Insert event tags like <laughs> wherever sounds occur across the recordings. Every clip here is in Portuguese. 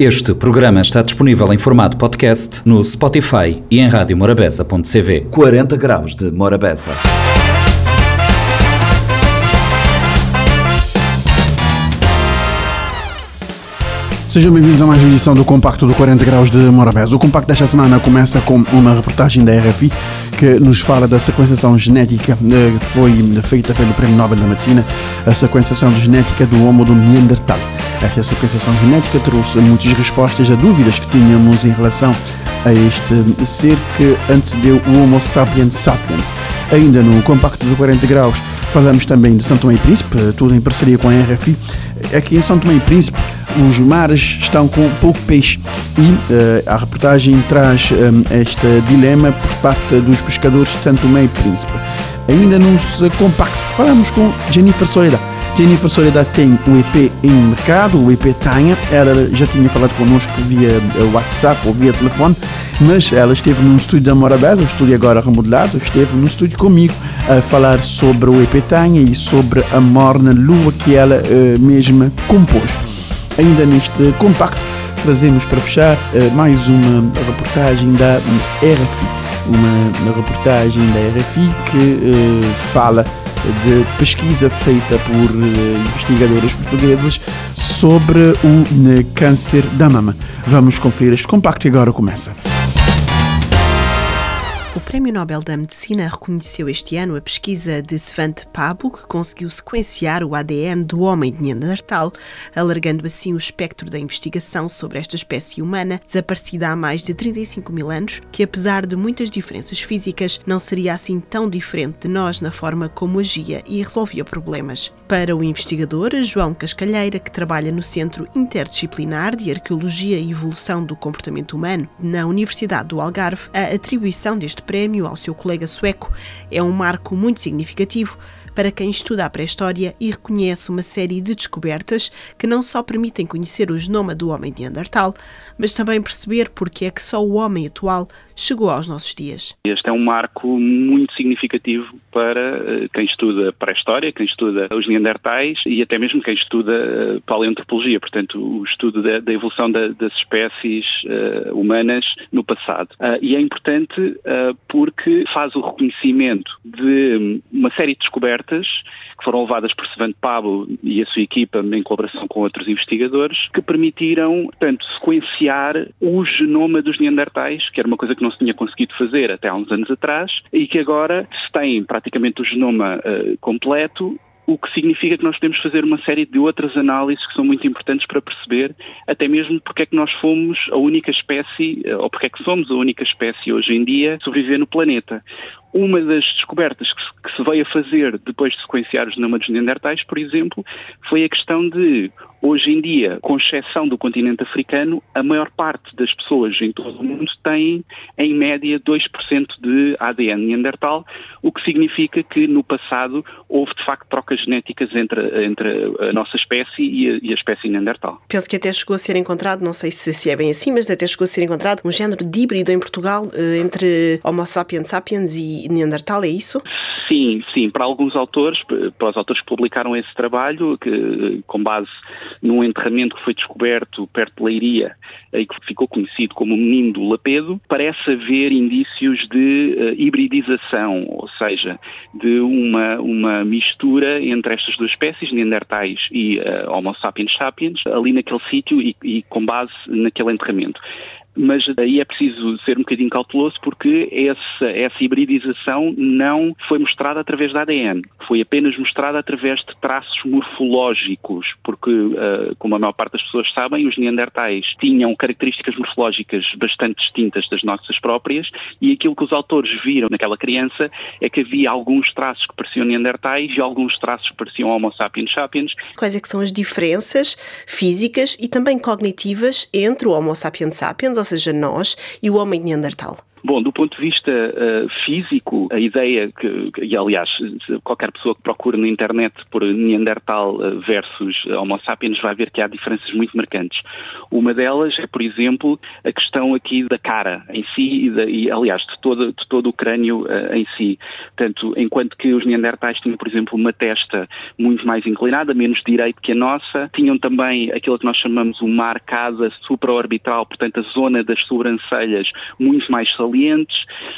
Este programa está disponível em formato podcast no Spotify e em radiomorabeza.cv. 40 graus de Morabeza. Sejam bem-vindos a mais uma edição do Compacto do 40 Graus de Morabeza. O compacto desta semana começa com uma reportagem da RFI que nos fala da sequenciação genética eh, que foi feita pelo Prémio Nobel da Medicina, a sequenciação genética do Homo do Neandertal. Esta sequenciação genética trouxe muitas respostas a dúvidas que tínhamos em relação a este ser que antecedeu o Homo sapiens sapiens. Ainda no compacto do 40 graus falamos também de São Tomé e Príncipe, tudo em parceria com a RFI. Aqui em São Tomé e Príncipe os mares estão com pouco peixe e uh, a reportagem traz um, este dilema por parte dos pescadores de Santo Tomé e Príncipe. Ainda nos compacto falamos com Jennifer Soledad. Jennifer Soledad tem o EP em mercado, o EP Tanha. Ela já tinha falado connosco via WhatsApp ou via telefone, mas ela esteve no estúdio da Morabeza, o estúdio agora remodelado, esteve no estúdio comigo a falar sobre o EP Tanha e sobre a morna lua que ela uh, mesma compôs. Ainda neste compacto, trazemos para fechar uh, mais uma reportagem da RFI. Uma, uma reportagem da RFI que uh, fala de pesquisa feita por uh, investigadoras portuguesas sobre o câncer da mama. Vamos conferir este compacto e agora começa. O Prémio Nobel da Medicina reconheceu este ano a pesquisa de Svante Pabo, que conseguiu sequenciar o ADN do homem de Neandertal, alargando assim o espectro da investigação sobre esta espécie humana, desaparecida há mais de 35 mil anos, que apesar de muitas diferenças físicas, não seria assim tão diferente de nós na forma como agia e resolvia problemas. Para o investigador João Cascalheira, que trabalha no Centro Interdisciplinar de Arqueologia e Evolução do Comportamento Humano na Universidade do Algarve, a atribuição deste prémio ao seu colega sueco. É um marco muito significativo para quem estuda a pré-história e reconhece uma série de descobertas que não só permitem conhecer o genoma do homem de Neandertal, mas também perceber porque é que só o homem atual chegou aos nossos dias. Este é um marco muito significativo para eh, quem estuda pré-história, quem estuda os neandertais e até mesmo quem estuda eh, paleoantropologia, portanto o estudo da, da evolução da, das espécies uh, humanas no passado. Uh, e é importante uh, porque faz o reconhecimento de uma série de descobertas que foram levadas por Svante Pablo e a sua equipa em colaboração com outros investigadores que permitiram, portanto, sequenciar o genoma dos neandertais, que era uma coisa que não se tinha conseguido fazer até há uns anos atrás e que agora se tem praticamente o genoma uh, completo o que significa que nós podemos fazer uma série de outras análises que são muito importantes para perceber até mesmo porque é que nós fomos a única espécie, ou porque é que somos a única espécie hoje em dia a sobreviver no planeta. Uma das descobertas que se, que se veio a fazer depois de sequenciar os genoma dos neandertais, por exemplo, foi a questão de, hoje em dia, com exceção do continente africano, a maior parte das pessoas em todo o mundo têm, em média, 2% de ADN neandertal, o que significa que no passado houve de facto trocas genéticas entre, entre a nossa espécie e a, e a espécie neandertal. Penso que até chegou a ser encontrado, não sei se, se é bem assim, mas até chegou a ser encontrado um género de híbrido em Portugal eh, entre Homo sapiens sapiens e Neandertal, é isso? Sim, sim. Para alguns autores, para os autores que publicaram esse trabalho, que com base num enterramento que foi descoberto perto de Leiria e que ficou conhecido como o Menino do Lapedo, parece haver indícios de uh, hibridização, ou seja, de uma, uma mistura entre estas duas espécies, Neandertais e uh, Homo sapiens sapiens, ali naquele sítio e, e com base naquele enterramento mas aí é preciso ser um bocadinho cauteloso porque essa, essa hibridização não foi mostrada através da ADN, foi apenas mostrada através de traços morfológicos, porque, uh, como a maior parte das pessoas sabem, os neandertais tinham características morfológicas bastante distintas das nossas próprias e aquilo que os autores viram naquela criança é que havia alguns traços que pareciam neandertais e alguns traços que pareciam Homo sapiens sapiens. Quais é que são as diferenças físicas e também cognitivas entre o Homo sapiens sapiens, ou seja, nós, e o homem neandertal? Bom, do ponto de vista uh, físico, a ideia que, e aliás, qualquer pessoa que procure na internet por Neandertal versus Homo sapiens vai ver que há diferenças muito marcantes. Uma delas é, por exemplo, a questão aqui da cara em si e, de, e aliás, de todo, de todo o crânio uh, em si. Portanto, enquanto que os Neandertais tinham, por exemplo, uma testa muito mais inclinada, menos direita que a nossa, tinham também aquilo que nós chamamos uma arcada supraorbital, portanto, a zona das sobrancelhas muito mais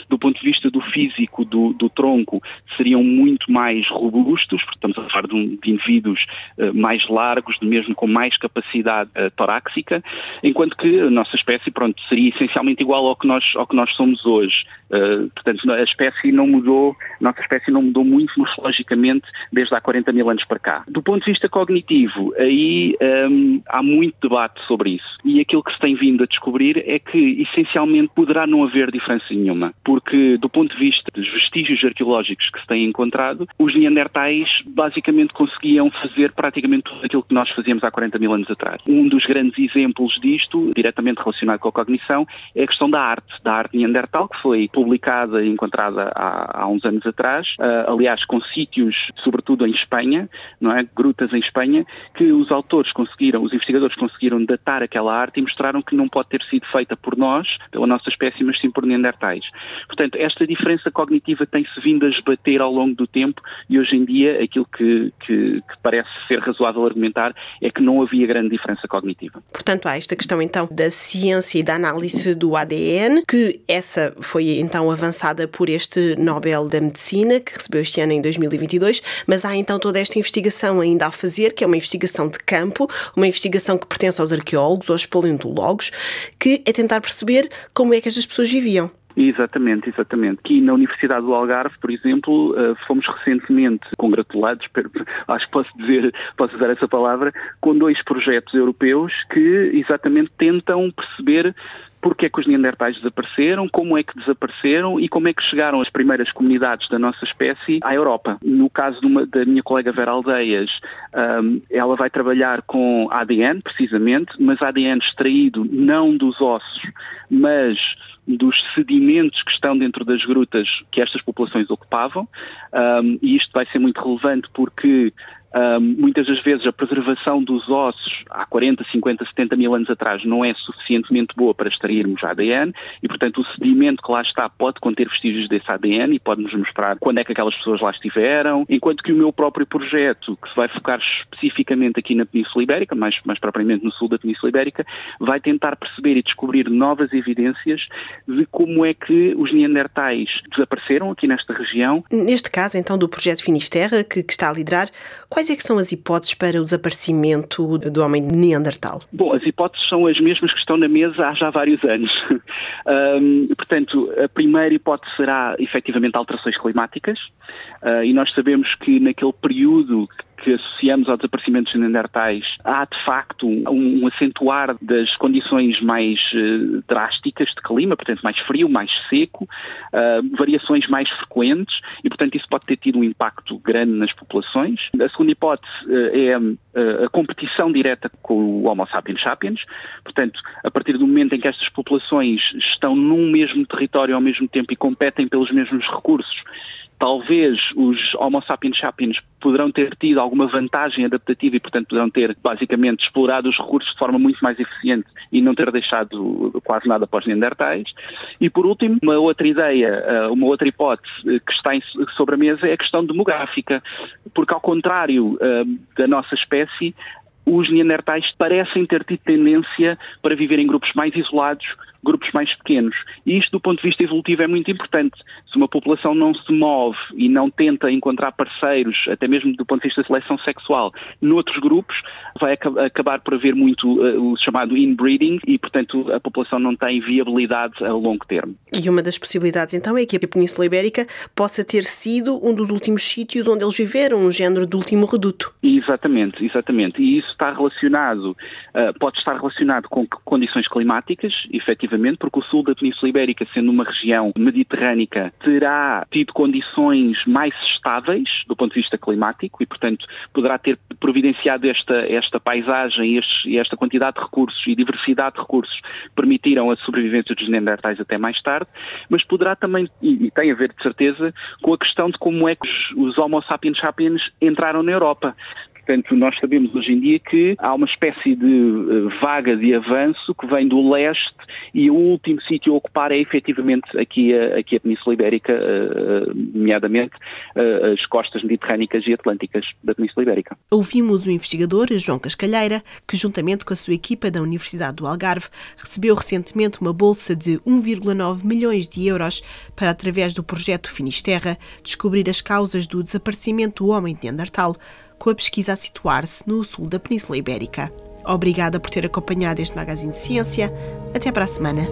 Do ponto de vista do físico do, do tronco, seriam muito mais robustos, porque estamos a falar de, um, de indivíduos uh, mais largos, mesmo com mais capacidade uh, torácica, enquanto que a nossa espécie, pronto, seria essencialmente igual ao que nós, ao que nós somos hoje. Uh, portanto, a espécie não mudou, a nossa espécie não mudou muito morfologicamente desde há 40 mil anos para cá. Do ponto de vista cognitivo, aí um, há muito debate sobre isso. E aquilo que se tem vindo a descobrir é que, essencialmente, poderá não haver diferença nenhuma. Porque, do ponto de vista dos vestígios arqueológicos que se têm encontrado, os neandertais basicamente conseguiam fazer praticamente tudo aquilo que nós fazíamos há 40 mil anos atrás. Um dos grandes exemplos disto, diretamente relacionado com a cognição, é a questão da arte, da arte neandertal, que foi publicada e encontrada há, há uns anos atrás, uh, aliás, com sítios, sobretudo em Espanha, não é? grutas em Espanha, que os autores conseguiram, os investigadores conseguiram datar aquela arte e mostraram que não pode ter sido feita por nós, pela nossa espécie, mas sim por neandertais. Portanto, esta diferença cognitiva tem-se vindo a esbater ao longo do tempo e hoje em dia aquilo que, que, que parece ser razoável argumentar é que não havia grande diferença cognitiva. Portanto, há esta questão então da ciência e da análise do ADN, que essa foi então avançada por este Nobel da Medicina, que recebeu este ano em 2022, mas há então toda esta investigação ainda a fazer, que é uma investigação de campo, uma investigação que pertence aos arqueólogos, aos paleontólogos, que é tentar perceber como é que estas pessoas viviam. Exatamente, exatamente. Aqui na Universidade do Algarve, por exemplo, eh, fomos recentemente congratulados, acho que posso dizer, posso usar essa palavra, com dois projetos europeus que exatamente tentam perceber porque é que os Neandertais desapareceram, como é que desapareceram e como é que chegaram as primeiras comunidades da nossa espécie à Europa. No caso uma, da minha colega Vera Aldeias, um, ela vai trabalhar com ADN, precisamente, mas ADN extraído não dos ossos, mas dos sedimentos que estão dentro das grutas que estas populações ocupavam. Um, e isto vai ser muito relevante porque muitas das vezes a preservação dos ossos há 40, 50, 70 mil anos atrás não é suficientemente boa para extrairmos ADN e, portanto, o sedimento que lá está pode conter vestígios desse ADN e pode-nos mostrar quando é que aquelas pessoas lá estiveram, enquanto que o meu próprio projeto, que se vai focar especificamente aqui na Península Ibérica, mais, mais propriamente no sul da Península Ibérica, vai tentar perceber e descobrir novas evidências de como é que os neandertais desapareceram aqui nesta região. Neste caso, então, do projeto Finisterra, que, que está a liderar, quais Quais é que são as hipóteses para o desaparecimento do homem Neandertal? Bom, as hipóteses são as mesmas que estão na mesa há já vários anos. <laughs> um, portanto, a primeira hipótese será efetivamente alterações climáticas uh, e nós sabemos que naquele período que associamos ao desaparecimento dos neandertais, há de facto um, um acentuar das condições mais uh, drásticas de clima, portanto mais frio, mais seco, uh, variações mais frequentes e portanto isso pode ter tido um impacto grande nas populações. A segunda hipótese uh, é a competição direta com o Homo sapiens sapiens, portanto a partir do momento em que estas populações estão num mesmo território ao mesmo tempo e competem pelos mesmos recursos, talvez os Homo sapiens sapiens poderão ter tido alguma vantagem adaptativa e, portanto, poderão ter basicamente explorado os recursos de forma muito mais eficiente e não ter deixado quase nada para os neandertais. E, por último, uma outra ideia, eh, uma outra hipótese eh, que está sobre a mesa é a questão demográfica, porque, ao contrário eh, da nossa espécie, os neandertais parecem ter tido tendência para viver em grupos mais isolados, grupos mais pequenos. E isto, do ponto de vista evolutivo, é muito importante. Se uma população não se move e não tenta encontrar parceiros, até mesmo do ponto de vista da seleção sexual, noutros grupos, vai acabar por haver muito uh, o chamado inbreeding e, portanto, a população não tem viabilidade a longo termo. E uma das possibilidades, então, é que a Península Ibérica possa ter sido um dos últimos sítios onde eles viveram, um género de último reduto. Exatamente, exatamente. E isso está relacionado, uh, pode estar relacionado com condições climáticas, efetivamente efetivamente, porque o sul da Península Ibérica, sendo uma região mediterrânica, terá tido condições mais estáveis do ponto de vista climático e, portanto, poderá ter providenciado esta, esta paisagem e esta quantidade de recursos e diversidade de recursos permitiram a sobrevivência dos neandertais até mais tarde, mas poderá também, e, tem a ver de certeza, com a questão de como é que os, os Homo sapiens sapiens entraram na Europa. Portanto, nós sabemos hoje em dia que há uma espécie de eh, vaga de avanço que vem do leste e o último sítio a ocupar é efetivamente aqui a, aqui a Península Ibérica, eh, eh, nomeadamente as costas mediterrânicas e atlânticas da Península Ibérica. Ouvimos o investigador João Cascalheira, que juntamente com a sua equipa da Universidade do Algarve recebeu recentemente uma bolsa de 1,9 milhões de euros para, através do projeto Finisterra, descobrir as causas do desaparecimento do homem de Neandertal com a pesquisa a situar-se no sul da Península Ibérica. Obrigada por ter acompanhado este magazine de ciência. Até para a semana.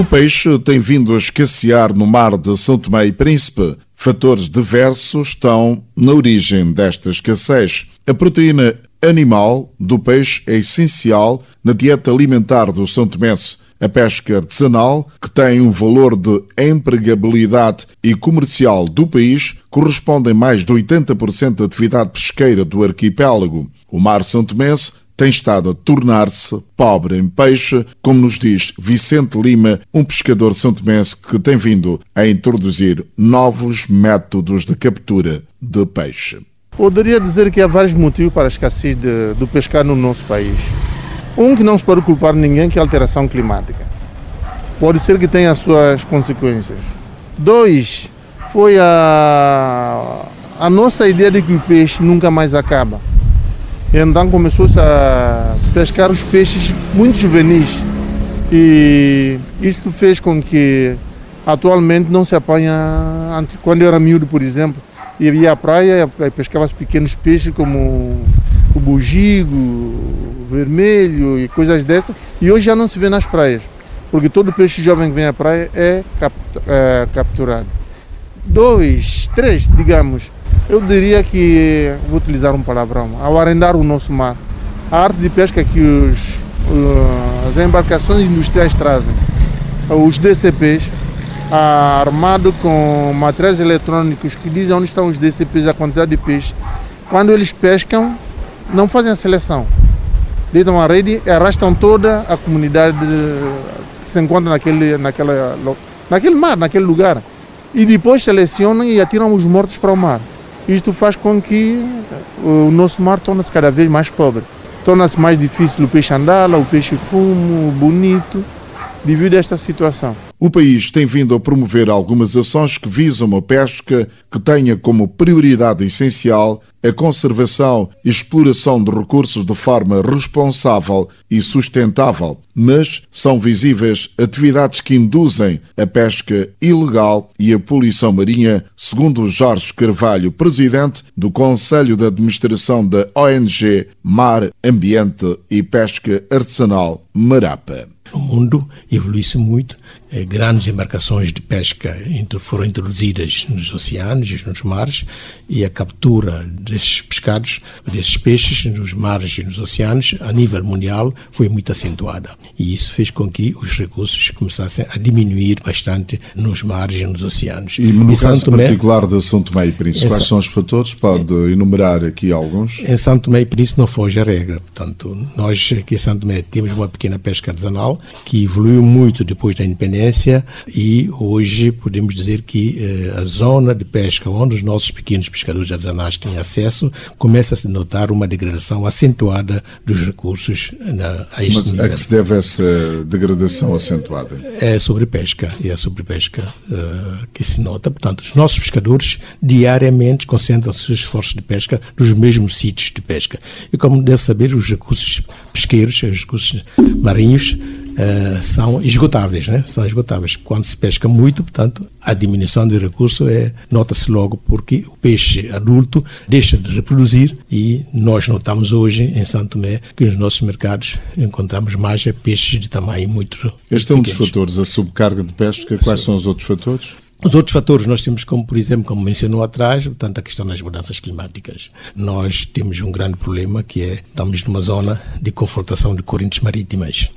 O peixe tem vindo a escassear no mar de São Tomé e Príncipe. Fatores diversos estão na origem desta escassez. A proteína animal do peixe é essencial na dieta alimentar do São Tomense. A pesca artesanal, que tem um valor de empregabilidade e comercial do país, corresponde a mais de 80% da atividade pesqueira do arquipélago. O mar São Tomense tem estado a tornar-se pobre em peixe, como nos diz Vicente Lima, um pescador santomense que tem vindo a introduzir novos métodos de captura de peixe. Poderia dizer que há vários motivos para a escassez de, do pescar no nosso país. Um que não se pode culpar ninguém, que é a alteração climática. Pode ser que tenha as suas consequências. Dois, foi a, a nossa ideia de que o peixe nunca mais acaba. Então começou-se a pescar os peixes muito juvenis. E isso fez com que atualmente não se apanha. Quando eu era miúdo, por exemplo, ia à praia e pescava os pequenos peixes como o bugigo, vermelho e coisas dessas. E hoje já não se vê nas praias, porque todo peixe jovem que vem à praia é, é capturado. Dois, três, digamos, eu diria que, vou utilizar um palavrão, ao arrendar o nosso mar, a arte de pesca que os, uh, as embarcações industriais trazem, os DCPs, armado com materiais eletrônicos que dizem onde estão os DCPs, a quantidade de peixe. Quando eles pescam, não fazem a seleção. Deitam a rede e arrastam toda a comunidade que se encontra naquele, naquela, naquele mar, naquele lugar. E depois selecionam e atiram os mortos para o mar. Isto faz com que o nosso mar torne-se cada vez mais pobre. Torna-se mais difícil o peixe andar, o peixe fumo, bonito, devido a esta situação. O país tem vindo a promover algumas ações que visam a pesca que tenha como prioridade essencial a conservação e exploração de recursos de forma responsável e sustentável, mas são visíveis atividades que induzem a pesca ilegal e a poluição marinha, segundo Jorge Carvalho, presidente do Conselho de Administração da ONG Mar, Ambiente e Pesca Artesanal Marapa. O mundo evolui-se muito grandes embarcações de pesca foram introduzidas nos oceanos e nos mares e a captura desses pescados, desses peixes nos mares e nos oceanos, a nível mundial, foi muito acentuada. E isso fez com que os recursos começassem a diminuir bastante nos mares e nos oceanos. E no e caso Tomé, particular de São Tomé e Príncipe, quais são os fatores? Pode é, enumerar aqui alguns? Em São Tomé e Príncipe não foge a regra. Portanto, nós aqui em São Tomé temos uma pequena pesca artesanal que evoluiu muito depois da independência e hoje podemos dizer que eh, a zona de pesca onde os nossos pequenos pescadores artesanais têm acesso começa a se notar uma degradação acentuada dos recursos na, a este Mas nível. a que se deve essa degradação acentuada? É a sobrepesca, é a sobrepesca uh, que se nota. Portanto, os nossos pescadores diariamente concentram seus esforços de pesca nos mesmos sítios de pesca. E como deve saber, os recursos pesqueiros, os recursos marinhos, uh, são esgotáveis, né? São esgotáveis. Quando se pesca muito, portanto, a diminuição do recurso é nota-se logo porque o peixe adulto deixa de reproduzir e nós notamos hoje em Santo Tomé que nos nossos mercados encontramos mais peixes de tamanho muito Este é um pequenos. dos fatores, a subcarga de pesca. Quais são os outros fatores? Os outros fatores nós temos como, por exemplo, como mencionou atrás, portanto, a questão das mudanças climáticas. Nós temos um grande problema que é, estamos numa zona de confrontação de correntes marítimas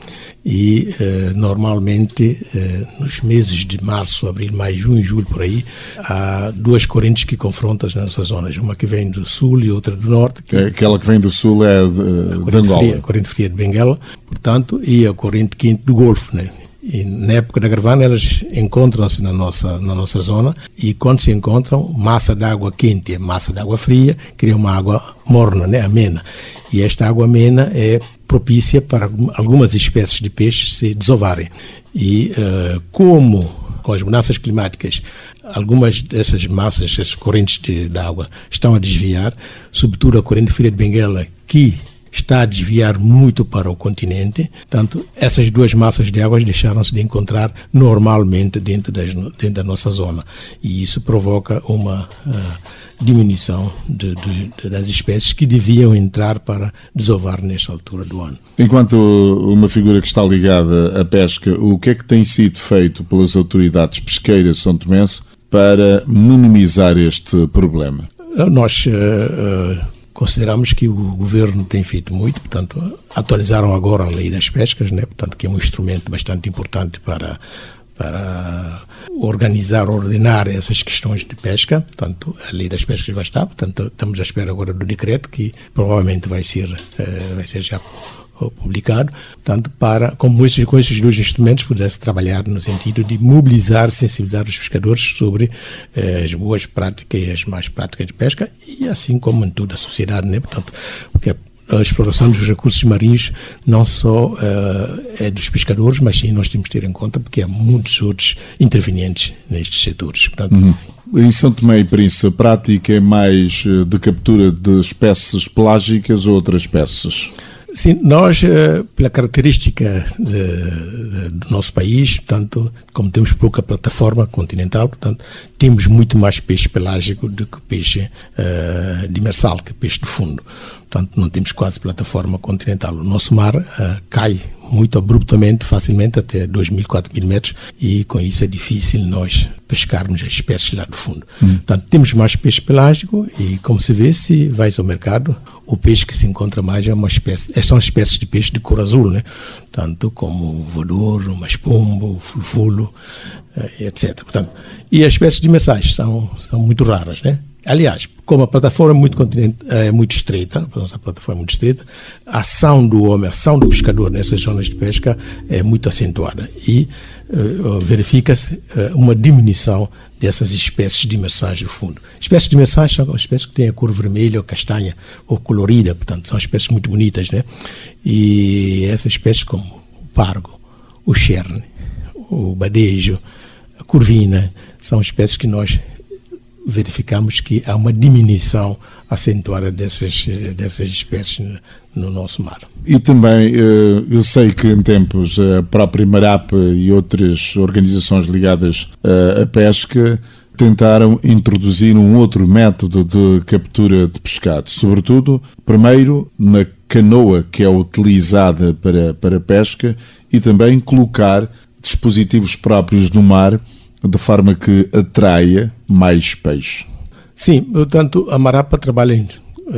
e eh, normalmente eh, nos meses de março, abril, maio, junho, julho, por aí, há duas correntes que confrontam as nossas zonas, uma que vem do sul e outra do norte. Que Aquela que vem do sul é de, de corrente Angola. fria, a corrente fria de Benguela, portanto, e a corrente quente do Golfo, né? E na época da gravana elas encontram-se na nossa, na nossa zona e quando se encontram, massa de água quente e massa de água fria cria uma água morna, né? amena. E esta água amena é propícia para algumas espécies de peixes se desovarem. E uh, como com as mudanças climáticas, algumas dessas massas, essas correntes de, de água estão a desviar, sobretudo a corrente fria de Benguela, que está a desviar muito para o continente. Portanto, essas duas massas de águas deixaram-se de encontrar normalmente dentro, das, dentro da nossa zona. E isso provoca uma uh, diminuição de, de, das espécies que deviam entrar para desovar nesta altura do ano. Enquanto uma figura que está ligada à pesca, o que é que tem sido feito pelas autoridades pesqueiras são tomense para minimizar este problema? Nós uh, uh, consideramos que o governo tem feito muito, portanto, atualizaram agora a lei das pescas, né, portanto, que é um instrumento bastante importante para para organizar, ordenar essas questões de pesca, portanto, a lei das pescas vai estar, portanto, estamos à espera agora do decreto que provavelmente vai ser vai ser já publicado, portanto, para, como esses, com esses dois instrumentos, pudesse trabalhar no sentido de mobilizar, sensibilizar os pescadores sobre eh, as boas práticas e as más práticas de pesca, e assim como em toda a sociedade, né? portanto, porque a exploração dos recursos marinhos não só uh, é dos pescadores, mas sim nós temos que ter em conta porque há muitos outros intervenientes nestes setores. Portanto, uhum. Em São Tomé e Príncipe, a prática é mais de captura de espécies pelágicas ou outras espécies? Sim, nós, pela característica de, de, do nosso país, portanto, como temos pouca plataforma continental, portanto, temos muito mais peixe pelágico do que peixe uh, demersal, que é peixe de fundo. Portanto, não temos quase plataforma continental. O nosso mar uh, cai muito abruptamente, facilmente, até 2 mil, 4 mil metros, e com isso é difícil nós pescarmos as espécies lá no fundo. Hum. Portanto, temos mais peixe pelágico e, como se vê, se vais ao mercado, o peixe que se encontra mais é uma espécie, são espécies de peixe de cor azul, né? Tanto como o voador, o maspombo, o fulfulo, etc. Portanto, e as espécies demersais são, são muito raras, né? Aliás, como a plataforma é muito, é muito estreita, a nossa plataforma é muito estreita, a ação do homem, a ação do pescador nessas zonas de pesca é muito acentuada e uh, verifica-se uh, uma diminuição dessas espécies de imersais do fundo. Espécies de imersais são espécies que têm a cor vermelha ou castanha ou colorida, portanto, são espécies muito bonitas, né? E essas espécies como o pargo, o cherne, o badejo, a curvina, são espécies que nós verificamos que há uma diminuição acentuada dessas, dessas espécies no nosso mar. E também, eu sei que em tempos a própria Marapa e outras organizações ligadas à pesca tentaram introduzir um outro método de captura de pescado, sobretudo, primeiro, na canoa que é utilizada para, para pesca e também colocar dispositivos próprios no mar de forma que atraia mais peixe. Sim, portanto, a Marapa trabalha em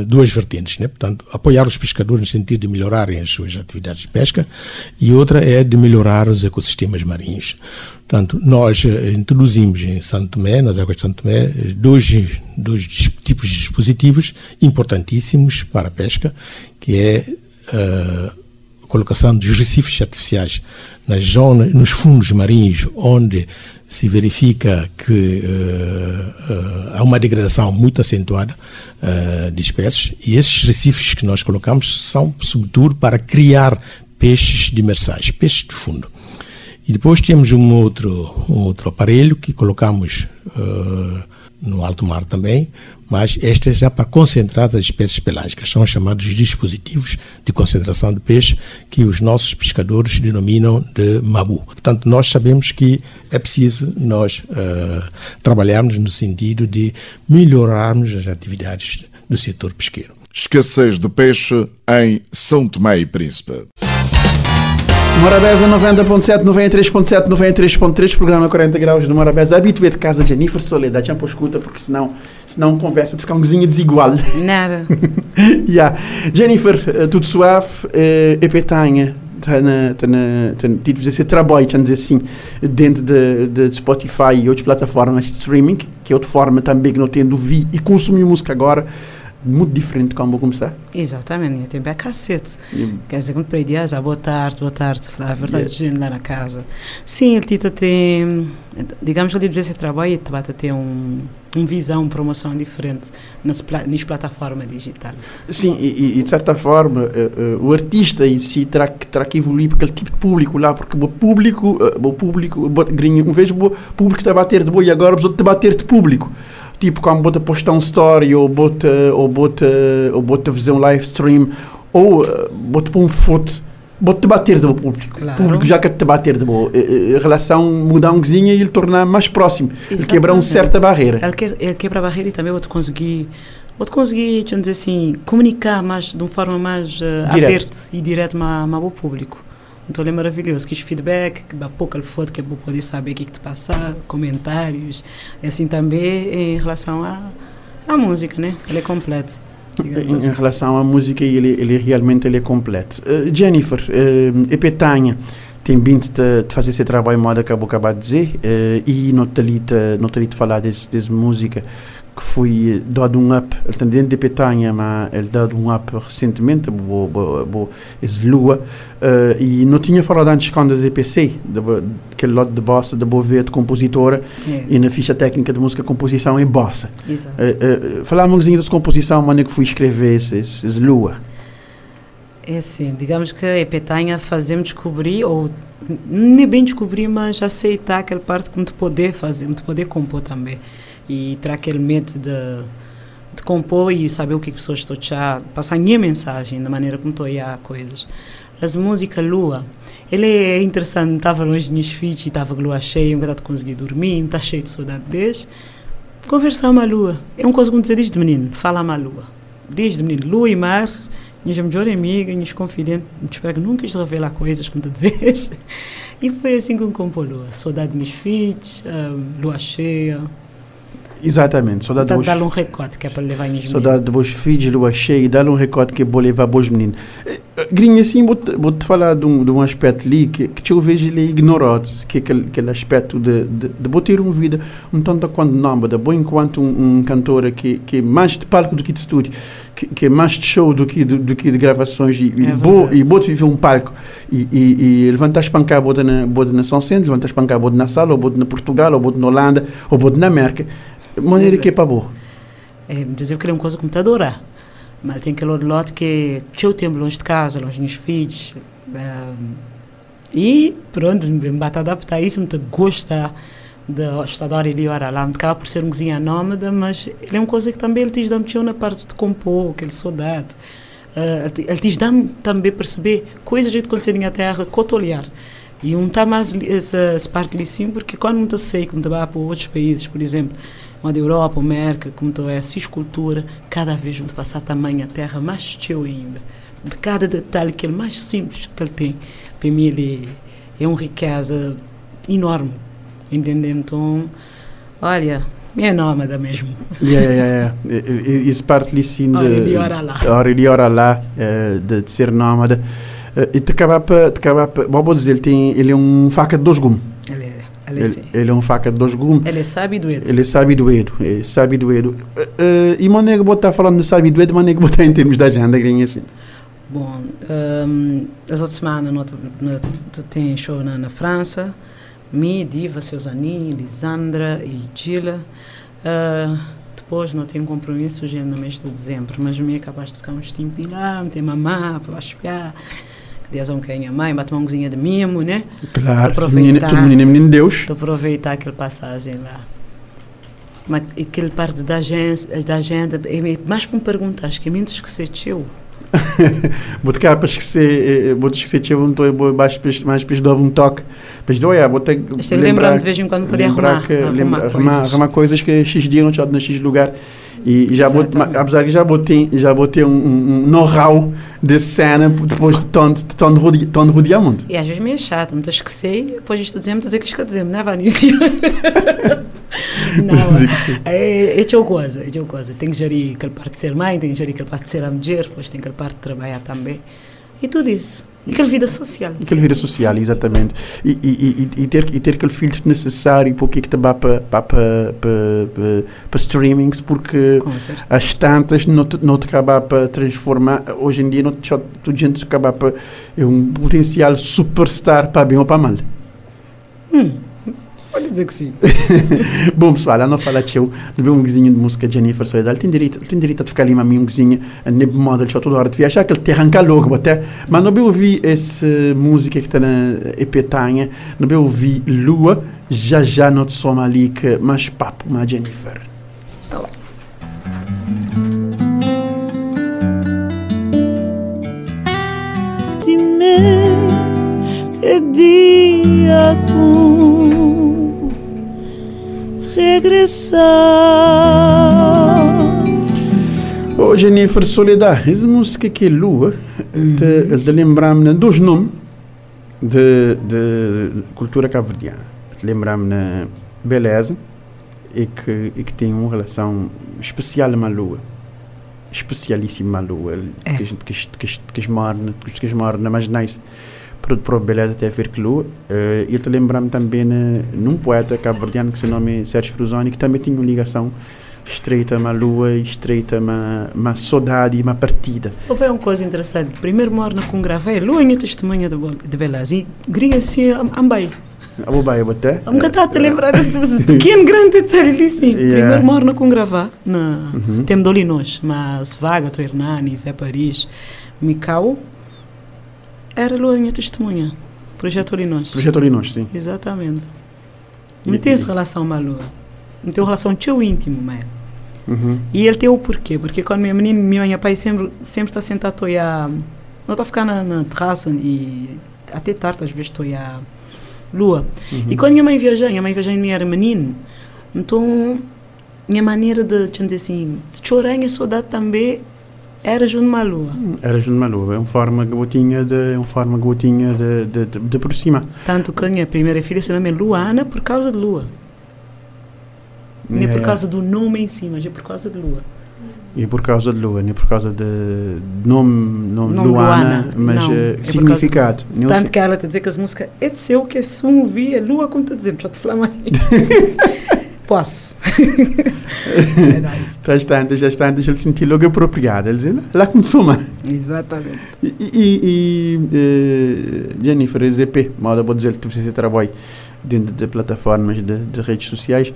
duas vertentes, né? portanto, apoiar os pescadores no sentido de melhorarem as suas atividades de pesca e outra é de melhorar os ecossistemas marinhos. Portanto, nós introduzimos em Santo Tomé, nas águas de Santo Tomé, dois, dois tipos de dispositivos importantíssimos para a pesca, que é uh, colocação dos recifes artificiais nas zonas, nos fundos marinhos onde se verifica que uh, uh, há uma degradação muito acentuada uh, de espécies e esses recifes que nós colocamos são sobretudo para criar peixes demersais, peixes de fundo. E depois temos um outro, um outro aparelho que colocamos no alto mar também, mas esta é já para concentrar as espécies pelágicas, são chamados dispositivos de concentração de peixe que os nossos pescadores denominam de mabu. Portanto, nós sabemos que é preciso nós uh, trabalharmos no sentido de melhorarmos as atividades do setor pesqueiro. Escassez de peixe em São Tomé e Príncipe. Morabeza 90.7, 93.7, 93.3, programa 40 graus de Morabeza. Habitué de casa de Jennifer Soledade, já por escuta, porque senão, senão conversa de ficar um cozinha desigual. Nada. <laughs> yeah. Jennifer, uh, tudo suave, uh, epetanha, está na, tá na, tá, tipo, esse trabalho, dizer assim, dentro de, de Spotify e outras plataformas de streaming, que é outra forma também que não tem de ouvir e consumir música agora muito diferente de como começar. Exatamente, eu tenho bem cacete. Mm. Quer dizer, quando pedias, ah, boa tarde, boa tarde, falar a verdade, yeah. gente lá na casa. Sim, ele tita tem, digamos que ele diz esse trabalho e te ter um, um visão, uma promoção diferente nas, nas plataformas digitais. Sim, e, e, de certa forma, uh, uh, o artista em si terá, terá que evoluir para aquele tipo de público lá, porque o público, uh, o público, grinho, um vez o público está a bater de boi e agora os outros a bater de público tipo como bota postar um story ou bota ou bota ou bota fazer um live stream ou uh, bota para um foto bota bater do público. Claro. público já que te bater de boa. A relação mudar um e ele tornar mais próximo. Exatamente. ele quebra uma certa barreira. Ele, que, ele quebra a barreira e também vou conseguir vou conseguir dizer assim comunicar mais de uma forma mais uh, aberta e direta com o público então ele é maravilhoso. Quis feedback, que dá pouco foto que é para poder saber o que, que te passar, comentários. E assim também em relação à, à música, né? Ele é completo. Em, assim. em, relação à música, ele, ele realmente ele é completo. Uh, Jennifer, uh, é petanha tem vindo de, de, fazer esse trabalho moda que eu acabei de dizer uh, e não te ali falar desse, desse música que foi dado um up, ele tem dentro de Petanha, mas ele dado um up recentemente, bo, bo, bo, uh, e não tinha falado antes quando as EPC, aquele lote de bossa, da boa ver de compositora, yeah. É. e na ficha técnica de música composição em bossa. Exato. Uh, uh, falar um pouquinho dessa composição, mas que fui escrever esse, esse. É assim, digamos que a Petanha fazemos descobrir, ou nem bem descobrir, mas aceitar aquela parte como de poder fazer, de poder compor também e ter aquele medo de, de compor e saber o que as pessoas estão a passar a minha mensagem da maneira como estou a coisas. As músicas Lua, ele é interessante, estava longe de meus filhos estava lua cheia, bocado consegui dormir, está cheio de saudade deles. Conversar com a lua, é uma coisa como dizer desde menino, fala com a lua. Desde menino, lua e mar, minha melhor amiga, minhas confidentes, espero que nunca te revelar coisas como tu dizes. <laughs> E foi assim que eu compor lua, saudade de meus filhos, um, lua cheia, Exatamente. Saudade então, dá-lhe um recorde que é para levar os Saudade de vos filhos, lua cheia, dá-lhe um recorde que é para levar os meninos. Eh, eh, Grinha, assim, vou-te vou -te falar de um, de um aspecto ali que, que eu vejo ele ignorado, que é aquele, aquele aspecto de, de, de vou ter uma vida um tanto quanto nómada, bom enquanto um, um cantor que, que é mais de palco do que de estúdio, que, que é mais de show do que, do, do que de gravações, e, é vou, e vou viver um palco e, e, e levantar espancar boda na, boda na São Centro, levantar espancar boda na Sala, ou boda na Portugal, ou boda na Holanda, ou boda na América maneira que é para boa. É, dizer que é uma coisa que me adorar. Mas tem aquele outro lote que eu tempo longe de casa, longe dos filhos. Um, e pronto, me bate adaptar isso, me gosta de estudar ali ora lá, me acaba por ser um cozinha nómada, mas ele é uma coisa que também ele te dá na parte de compor, aquele saudade. Uh, ele te dá também perceber coisas que acontecem na terra, cotolhar. E um está mais essa, essa parte ali sim, porque quando não sei, quando vai para outros países, por exemplo, onde a Europa, América, como estou é a ciscultura, cada vez onde passar tamanho a terra mais cheio ainda. De cada detalhe que ele mais simples que ele tem, para mim ele é uma riqueza enorme, entendeu? Então, olha, é nómada mesmo. Yeah, yeah, yeah. Isso parte ali sim de... Hora de hora lá. De hora lá, de, de ser nómada. E te acabar para... Vou dizer, ele, tem, ele é um faca de dois gumes. Ele é. Ele, é um faca de dois gumes. Ele é sábio doedo. Ele é sábio doedo. É sábio doedo. Uh, uh, e maneira que está falando de sábio doedo, maneira que botar em termos da agenda, grinha assim. Bom, um, as outras semanas nós tem show na, na França. Mi, Diva, Seusani, Lisandra e Gila. Uh, depois não tenho compromisso já no mês de dezembro, mas me é capaz de ficar uns lá, meter mamá, para espiar. Deus é um quem a mãe, bate uma mãozinha de mimo, né? Claro, aproveitar, menino, menino, menino Deus. De aproveitar aquela passagem lá. Mas aquele parte da agenda, da agenda é mais para me perguntar, acho que é menos que ser teu. <laughs> Vou cá para esquecer, vou esquecer que eu estou mais mais para dar um toque. Mas olha, vou ter que lembrar de vez em quando poder arrumar, que, arrumar, arrumar, coisas. arrumar coisas que X dia não tinha no X lugar. E já vou, apesar que já botei, já botei um, um know-how de cena depois de tanto, de tanto, rodi, tanto rodeamento. E às vezes meio chato, me esqueci, depois isto dizemos, dizer que esquecemos, não é, Vanessa? <laughs> não, é, é, é coisa, é coisa. Tem que gerir aquela parte de ser mãe, tem que gerir aquela parte de ser a mulher, depois tem aquela parte de trabalhar também. E tudo isso. Aquela vida social. Aquela vida social, exatamente. E, e, e, e, ter, e ter aquele filtro necessário para o que é dá para, para, para, para, para streamings, porque as tantas não te, não te acaba para transformar. Hoje em dia, não te, tu gente acaba para. É um potencial superstar para bem ou para mal. Hum. Pode dizer que sim. <laughs> Bom, pessoal, não fala teu, de um guizinho de música de Jennifer Soledad, ele tem direito, tem direito a ficar ali, mas um guizinho, nem modo, ele toda hora de viajar, que ele te arranca logo, até. Mas não ouvi essa música que está na Epetanha, não ouvi Lua, já já não te soma ali, que mais papo, mas Jennifer. Tá lá. Dime que dia com regressar. Oh, Jennifer Soledad, essa música que é Lua, uhum. te, te lembra-me dos nomes de, de cultura cabo-verdiana. Te lembra-me beleza e que, e que tem uma relação especial com a Lua. Especialíssima a Lua. É. Que, que, que, que, que, que, que, que, mais nice para, para beleza até ver que. Uh, e te lembra-me também uh, num poeta cabo-verdiano que se chama Sérgio Frusoni, que também tinha uma ligação estreita uma lua, estreita uma, uma saudade e uma partida. Oh, é uma coisa interessante. Primeiro morna com gravei, lua e testemunha de, de beleza. E gringa assim, ambai. A bobai, até? Um gato a te lembrar desse <laughs> pequeno grande detalhe sim. Primeiro morna com gravar, na, uhum. tem dolinos, mas Vaga, Hernani, Zé Paris, Micau, era Luanha Testemunha. Projeto Olinós. Projeto Olinós, sim. Exatamente. Não tem essa relação com a Lua. Não tem relação tão íntimo, mas uhum. E ele tem o porquê. Porque quando minha menina, minha mãe pai sempre sempre está sentado a não está a ficar na, na terraça e até tarde às vezes estou a lua. Uhum. E quando minha mãe viajava, minha mãe viajava e era menino, então minha maneira de, dizer assim, de chorar em saudade também era junto uma lua. Era junto uma lua. É uma forma gotinha de, é uma forma gotinha de, de, de, de aproximar. Tanto que a minha primeira filha se chama Luana por causa de lua. Não é por causa do nome em si, mas é por causa de lua. E por causa de lua, é por causa de nome, nome, nome Luana, Luana, mas não, é significado. De, tanto que ela te dizer que as músicas é de seu que é som via lua como te dizer, já te falar <laughs> Posso. é. Já está, já está, deixa ele sentir logo apropriado. Ele diz, lá consuma. Exatamente. E, e, e uh, Jennifer, EZP, moda vou dizer que você trabalha dentro de plataformas de, de redes sociais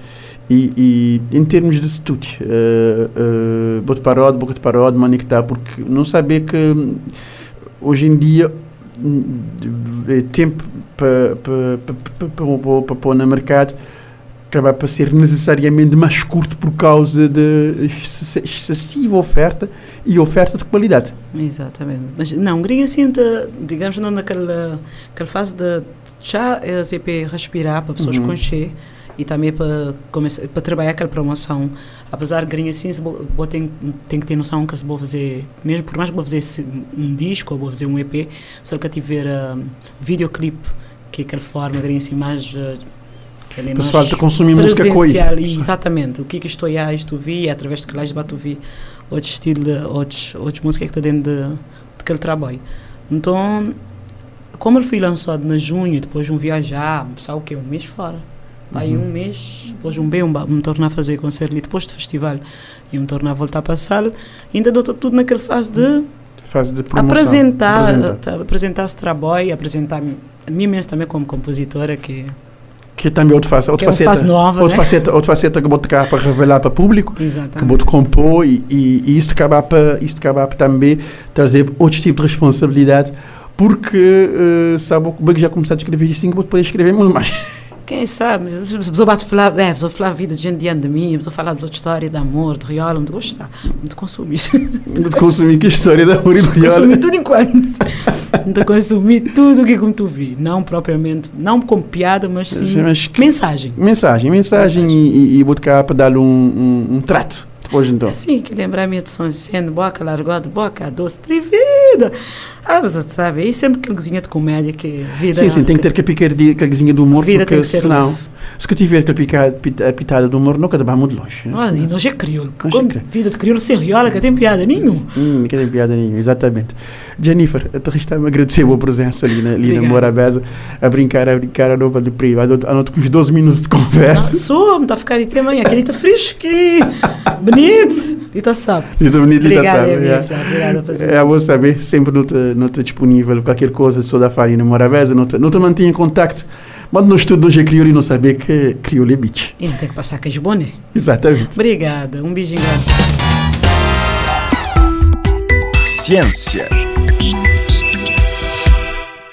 e, e, em termos de estudo, uh, uh, bote parode, bote parode, manectar, porque não saber que hum, hoje em dia hum, é tempo para pôr no mercado acabar para ser necessariamente mais curto por causa de excessiva oferta e oferta de qualidade. Exatamente. Mas não, Gringa sente, digamos, não naquela, naquela fase de já é assim, para respirar para pessoas uhum. cheio e também para começar para trabalhar aquela promoção apesar de grinha assim vou tem tem que ter noção que se vou fazer mesmo por mais que vou fazer um disco ou vou fazer um EP se ele tiver um, videoclipe que é aquela forma grinha assim mais uh, o pessoal está consumindo música coisa. Exatamente. O que é que estou a isto vi, é através de que lá de vi outros estilos, outros, outros músicas que está dentro de, daquele trabalho. Então, como ele foi lançado na junho, depois de um viajar, sabe o quê? Um mês fora. Aí uhum. um mês, depois um bem, um, me tornar a fazer concerto ali depois do festival e me tornar a voltar para a sala, ainda dou tudo naquela fase de fase de promoção, apresentar, apresentar, apresentar esse trabalho, apresentar a mim mesmo também como compositora que que também outra, face, outra, faceta, fase nova, outra, né? faceta, outra faceta que vou tocar para revelar para o público, Exatamente. que vou compor e, e, e isto acaba para isto acaba também trazer outro tipo de responsabilidade porque uh, sabe o que já começar a escrever que vou poder escrever muito mais <laughs> Quem sabe? Se pessoa bate falar, é, pessoa falar a vida de gente diante de mim, pessoa falar de história de amor, de riola, te gostar, te consumir. Te consumir que história de amor e de <laughs> riola. Consumir tudo enquanto. Te consumir tudo o que como tu vi. Não propriamente, não como piada, mas sim Mas que- mensagem. Mensagem, mensagem, e, e, e vou cá para dar um, um, um trato. Hoje então. Sim, que lembrar-me de São Sendo, boca largada, boca doce, trivida. Ah, você sabe, e sempre aquele cozinha de comédia que vida. Sim, sim, tem que ter aquela picardinha, aquela coisinha do humor, Vida tem porque que ser senão, leve. Se que tiver aquela pica- pita- a pitada do humor, nunca vai muito longe. Olha, e nós é crioulo. Nós é crioulo. Vida de crioulo sem riola, que tem piada nenhuma. Hum, que tem piada nenhuma, exatamente. Jennifer, até está-me a agradecer a boa presença ali na, ali na Obrigada. Morabeza, a brincar, a brincar, a nova de privado, a noite com uns 12 minutos de Não, conversa. sou, me está a ficar aí também. Aquele está fresquinho, bonito. Está sabe. Tô bonito, Obrigada, sabe, é. Obrigada por É, vou saber, sempre não está disponível, qualquer coisa, sou da farinha Morabeza, não te, não te mantenha em contacto. Mas no estudo hoje é crioulo e não saber que crioulo é bitch. E não tem que passar queijo boné. Exatamente. Obrigada, um beijinho. Ciência.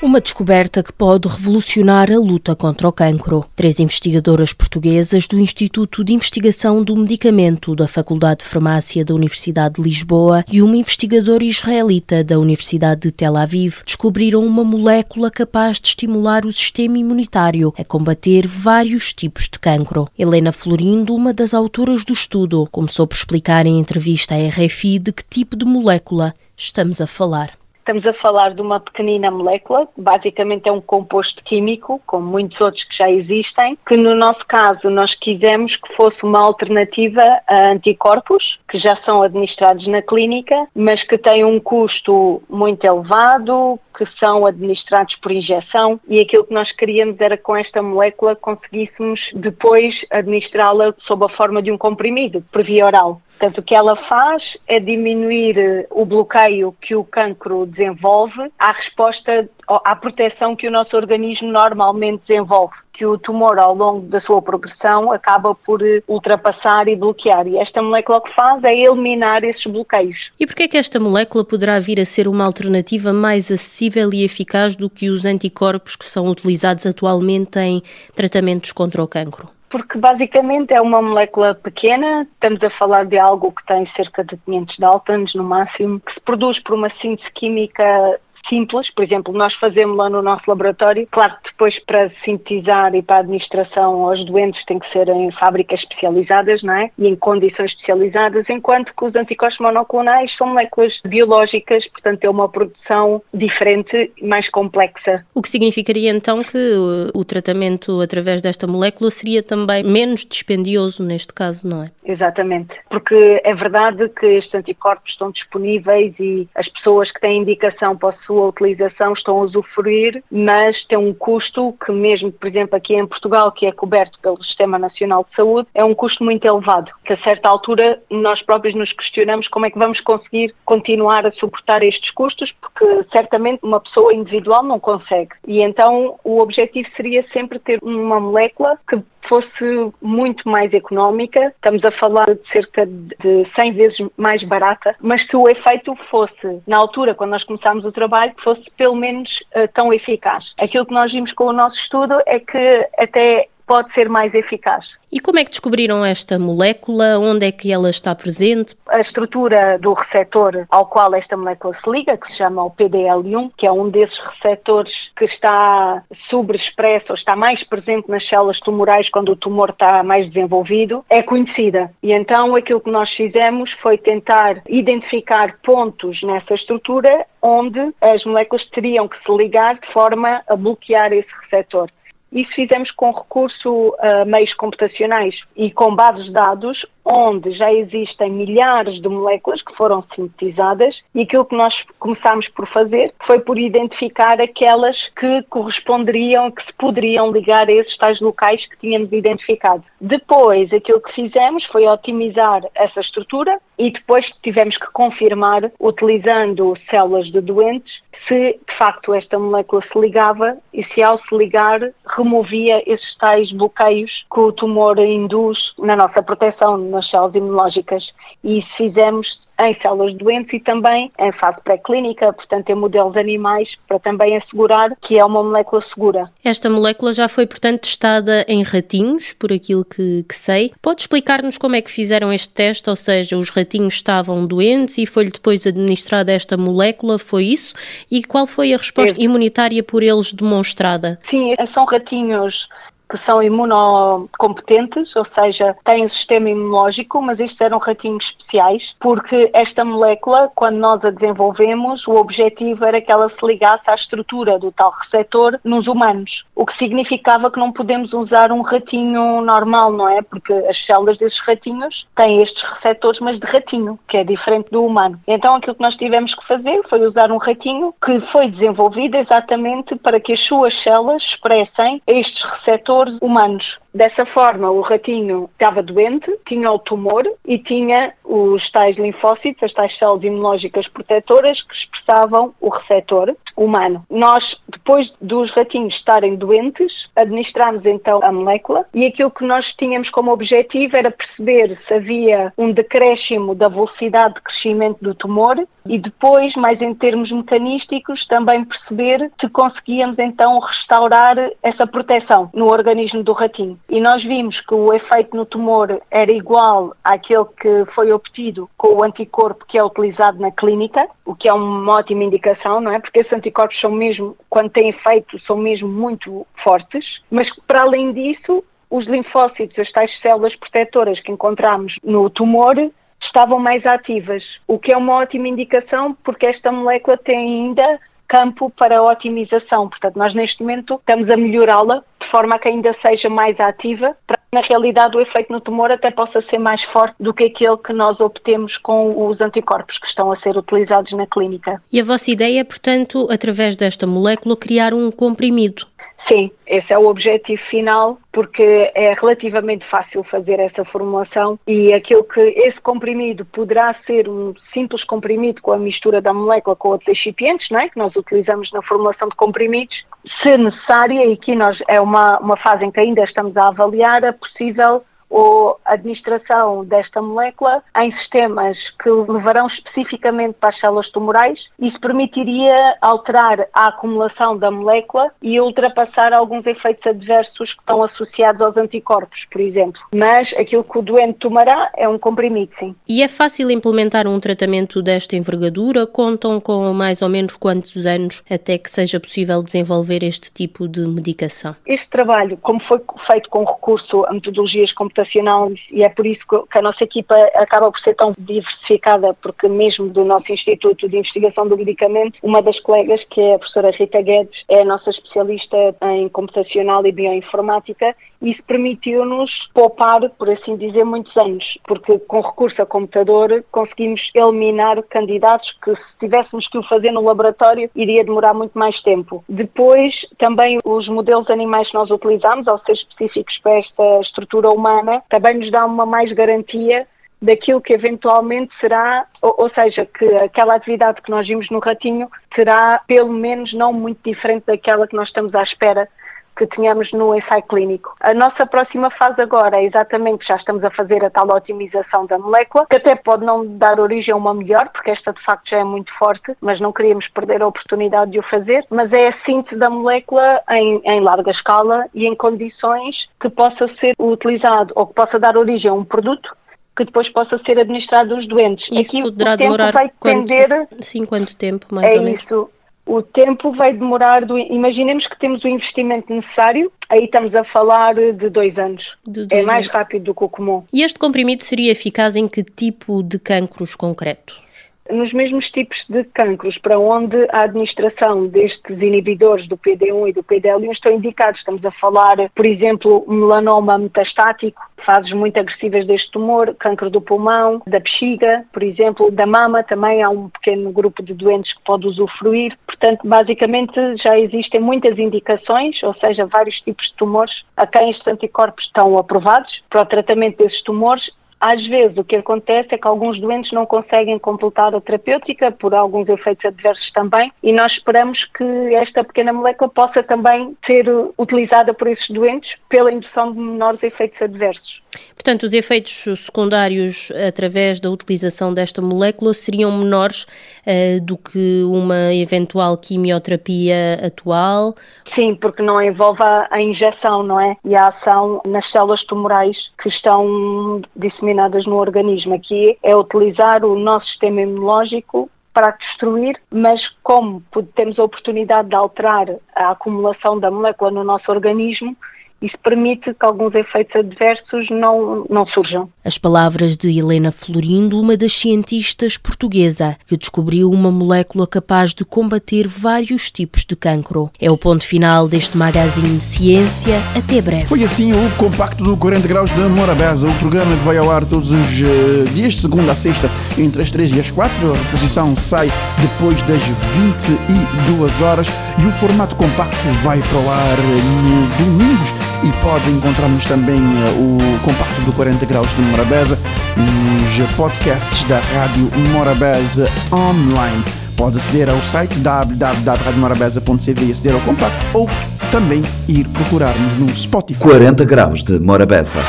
Uma descoberta que pode revolucionar a luta contra o cancro. Três investigadoras portuguesas do Instituto de Investigação do Medicamento da Faculdade de Farmácia da Universidade de Lisboa e uma investigadora israelita da Universidade de Tel Aviv descobriram uma molécula capaz de estimular o sistema imunitário a combater vários tipos de cancro. Helena Florindo, uma das autoras do estudo, começou por explicar em entrevista à RFI de que tipo de molécula estamos a falar. Estamos a falar de uma pequenina molécula, basicamente é um composto químico, como muitos outros que já existem, que no nosso caso nós quisemos que fosse uma alternativa a anticorpos, que já são administrados na clínica, mas que têm um custo muito elevado, que são administrados por injeção e aquilo que nós queríamos era com esta molécula conseguíssemos depois administrá-la sob a forma de um comprimido, por via oral. Portanto, o que ela faz é diminuir eh, o bloqueio que o cancro desenvolve à resposta, à proteção que o nosso organismo normalmente desenvolve que o tumor ao longo da sua progressão acaba por eh, ultrapassar e bloquear. E esta molécula o que faz é eliminar esses bloqueios. E porquê é que esta molécula poderá vir a ser uma alternativa mais acessível e eficaz do que os anticorpos que são utilizados atualmente em tratamentos contra o cancro? Porque basicamente é uma molécula pequena, estamos a falar de algo que tem cerca de 500 Daltons no máximo, que se produz por uma síntese química simples, por exemplo, nós fazemos lá no nosso laboratório, claro que depois para sintetizar e para a administração aos doentes tem que ser em fábricas especializadas, não é? E em condições especializadas, enquanto que os anticorpos monoclonais são moléculas biológicas, portanto é uma produção diferente mais complexa. O que significaria então que o tratamento através desta molécula seria também menos dispendioso neste caso, não é? Exatamente, porque é verdade que estes anticorpos estão disponíveis e as pessoas que têm indicação para a sua utilização estão a usufruir, mas tem um custo que mesmo, por exemplo, aqui em Portugal, que é coberto pelo Sistema Nacional de Saúde, é um custo muito elevado, que a certa altura nós próprios nos questionamos como é que vamos conseguir continuar a suportar estes custos, porque certamente uma pessoa individual não consegue. E então o objetivo seria sempre ter uma molécula que fosse muito mais económica, estamos a falar de cerca de 100 vezes mais barata, mas que o efeito fosse, na altura, quando nós começámos o trabalho, fosse pelo menos uh, tão eficaz. Aquilo que nós vimos com o nosso estudo é que até pode ser mais eficaz. E como é que descobriram esta molécula? Onde é que ela está presente? A estrutura do receptor ao qual esta molécula se liga, que se chama o PDL1, que é um desses receptores que está sobreexpresso ou está mais presente nas células tumorais quando o tumor está mais desenvolvido, é conhecida. E então aquilo que nós fizemos foi tentar identificar pontos nessa estrutura onde as moléculas teriam que se ligar de forma a bloquear esse receptor. Isso fizemos com recurso a meios computacionais e com bases de dados onde já existem milhares de moléculas que foram sintetizadas e aquilo que nós começámos por fazer foi por identificar aquelas que corresponderiam, que se poderiam ligar a esses tais locais que tínhamos identificado. Depois, aquilo que fizemos foi otimizar essa estrutura e depois tivemos que confirmar, utilizando células de doentes, se de facto esta molécula se ligava e se ao se ligar removia esses tais bloqueios que o tumor induz na nossa proteção, nas células imunológicas. E isso fizemos em células doentes e também em fase pré-clínica, portanto em modelos animais, para também assegurar que é uma molécula segura. Esta molécula já foi, portanto, testada em ratinhos, por aquilo que, que sei. Pode explicar-nos como é que fizeram este teste, ou seja, os ratinhos estavam doentes e foi-lhe depois administrada esta molécula, foi isso? E qual foi a resposta imunitária por eles demonstrada? Sim, são ratinhos que são imunocompetentes, ou seja, têm um sistema imunológico, mas estes eram ratinhos especiais, porque esta molécula, quando nós a desenvolvemos, o objetivo era que ela se ligasse à estrutura do tal receptor nos humanos, o que significava que não podemos usar um ratinho normal, não é? Porque as células desses ratinhos têm estes receptores, mas de ratinho, que é diferente do humano. Então aquilo que nós tivemos que fazer foi usar um ratinho que foi desenvolvido exatamente para que as suas células expressem estes receptores humanos. Dessa forma, o ratinho estava doente, tinha o tumor e tinha os tais linfócitos, as tais células imunológicas protetoras que expressavam o receptor humano. Nós, depois dos ratinhos estarem doentes, administramos então a molécula e aquilo que nós tínhamos como objetivo era perceber se havia um decréscimo da velocidade de crescimento do tumor e depois, mais em termos mecanísticos, também perceber se conseguíamos então restaurar essa proteção no organismo do ratinho. E nós vimos que o efeito no tumor era igual àquele que foi obtido com o anticorpo que é utilizado na clínica, o que é uma ótima indicação, não é? Porque esses anticorpos são mesmo, quando têm efeito, são mesmo muito fortes, mas para além disso, os linfócitos, as tais células protetoras que encontramos no tumor, estavam mais ativas, o que é uma ótima indicação porque esta molécula tem ainda campo para otimização. Portanto, nós neste momento estamos a melhorá-la de forma a que ainda seja mais ativa, para na realidade o efeito no tumor até possa ser mais forte do que aquele que nós obtemos com os anticorpos que estão a ser utilizados na clínica. E a vossa ideia é, portanto, através desta molécula, criar um comprimido Sim, esse é o objetivo final, porque é relativamente fácil fazer essa formulação e aquilo que esse comprimido poderá ser um simples comprimido com a mistura da molécula com outros excipientes, não é? que nós utilizamos na formulação de comprimidos, se necessária, e aqui nós, é uma, uma fase em que ainda estamos a avaliar, é possível ou administração desta molécula em sistemas que levarão especificamente para as células tumorais. Isso permitiria alterar a acumulação da molécula e ultrapassar alguns efeitos adversos que estão associados aos anticorpos, por exemplo. Mas aquilo que o doente tomará é um comprimido, sim. E é fácil implementar um tratamento desta envergadura? Contam com mais ou menos quantos anos até que seja possível desenvolver este tipo de medicação? Este trabalho, como foi feito com recurso a metodologias computacionais, computacional e é por isso que a nossa equipa acaba por ser tão diversificada, porque mesmo do nosso Instituto de Investigação do Medicamento, uma das colegas, que é a professora Rita Guedes, é a nossa especialista em computacional e bioinformática isso permitiu-nos poupar, por assim dizer, muitos anos, porque com recurso a computador conseguimos eliminar candidatos que se tivéssemos que o fazer no laboratório iria demorar muito mais tempo. Depois, também os modelos animais que nós utilizamos, ao ser específicos para esta estrutura humana, também nos dá uma mais garantia daquilo que eventualmente será, ou, ou, seja, que aquela atividade que nós vimos no ratinho será pelo menos não muito diferente daquela que nós estamos à espera que tínhamos no ensaio clínico. A nossa próxima fase agora é exatamente que já estamos a fazer a tal otimização da molécula, que até pode não dar origem a uma melhor, porque esta de facto já é muito forte, mas não queríamos perder a oportunidade de o fazer, mas é a síntese da molécula em, em larga escala e em condições que possa ser utilizado ou que possa dar origem a um produto que depois possa ser administrado aos doentes. Isso Aqui poderá demorar vai depender, quanto, sim, quanto tempo, mais é ou menos? Isso, o tempo vai demorar, do, imaginemos que temos o investimento necessário, aí estamos a falar de dois anos. De dois é mais anos. rápido do que o comum. E este comprimido seria eficaz em que tipo de cancros concretos? Nos mesmos tipos de cancros para onde a administração destes inibidores do PD1 e do PDL1 estão indicados. Estamos a falar, por exemplo, melanoma metastático, fases muito agressivas deste tumor, cancro do pulmão, da bexiga, por exemplo, da mama, também há um pequeno grupo de doentes que pode usufruir. Portanto, basicamente já existem muitas indicações, ou seja, vários tipos de tumores a quem estes anticorpos estão aprovados para o tratamento desses tumores Às vezes o que acontece é que alguns doentes não conseguem completar a terapêutica por alguns efeitos adversos também e nós esperamos que esta pequena molécula possa também ser utilizada por esses doentes pela indução de menores efeitos adversos. Portanto, os efeitos secundários através da utilização desta molécula seriam menores uh, do que uma eventual quimioterapia atual? Sim, porque não envolve a, a injeção, não é? E a ação nas células tumorais que estão disseminadas no organismo. Aqui é utilizar o nosso sistema imunológico para destruir, mas como temos a oportunidade de alterar a acumulação da molécula no nosso organismo, isso permite que alguns efeitos adversos não, não surjam. As palavras de Helena Florindo, uma das cientistas portuguesa que descobriu uma molécula capaz de combater vários tipos de cancro. É o ponto final deste magazine Ciência. Até breve. Foi assim o compacto do 40 graus de Morabeza, o programa que vai ao ar todos os uh, dias, de segunda a sexta, entre as 3 e as 4. A reposição sai depois das 22 horas e o formato compacto vai para o ar no domingos e pode encontrarmos também uh, o compacto do 40 graus de Morabeza nos podcasts da Rádio Morabeza online. Pode aceder ao site www.radiomorabeza.cv e aceder ao compacto ou também ir procurar-nos no Spotify. 40 graus de Morabeza.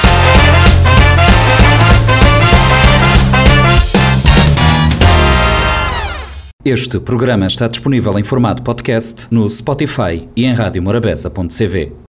Este programa está disponível em formato podcast no Spotify e em radiomorabeza.cv.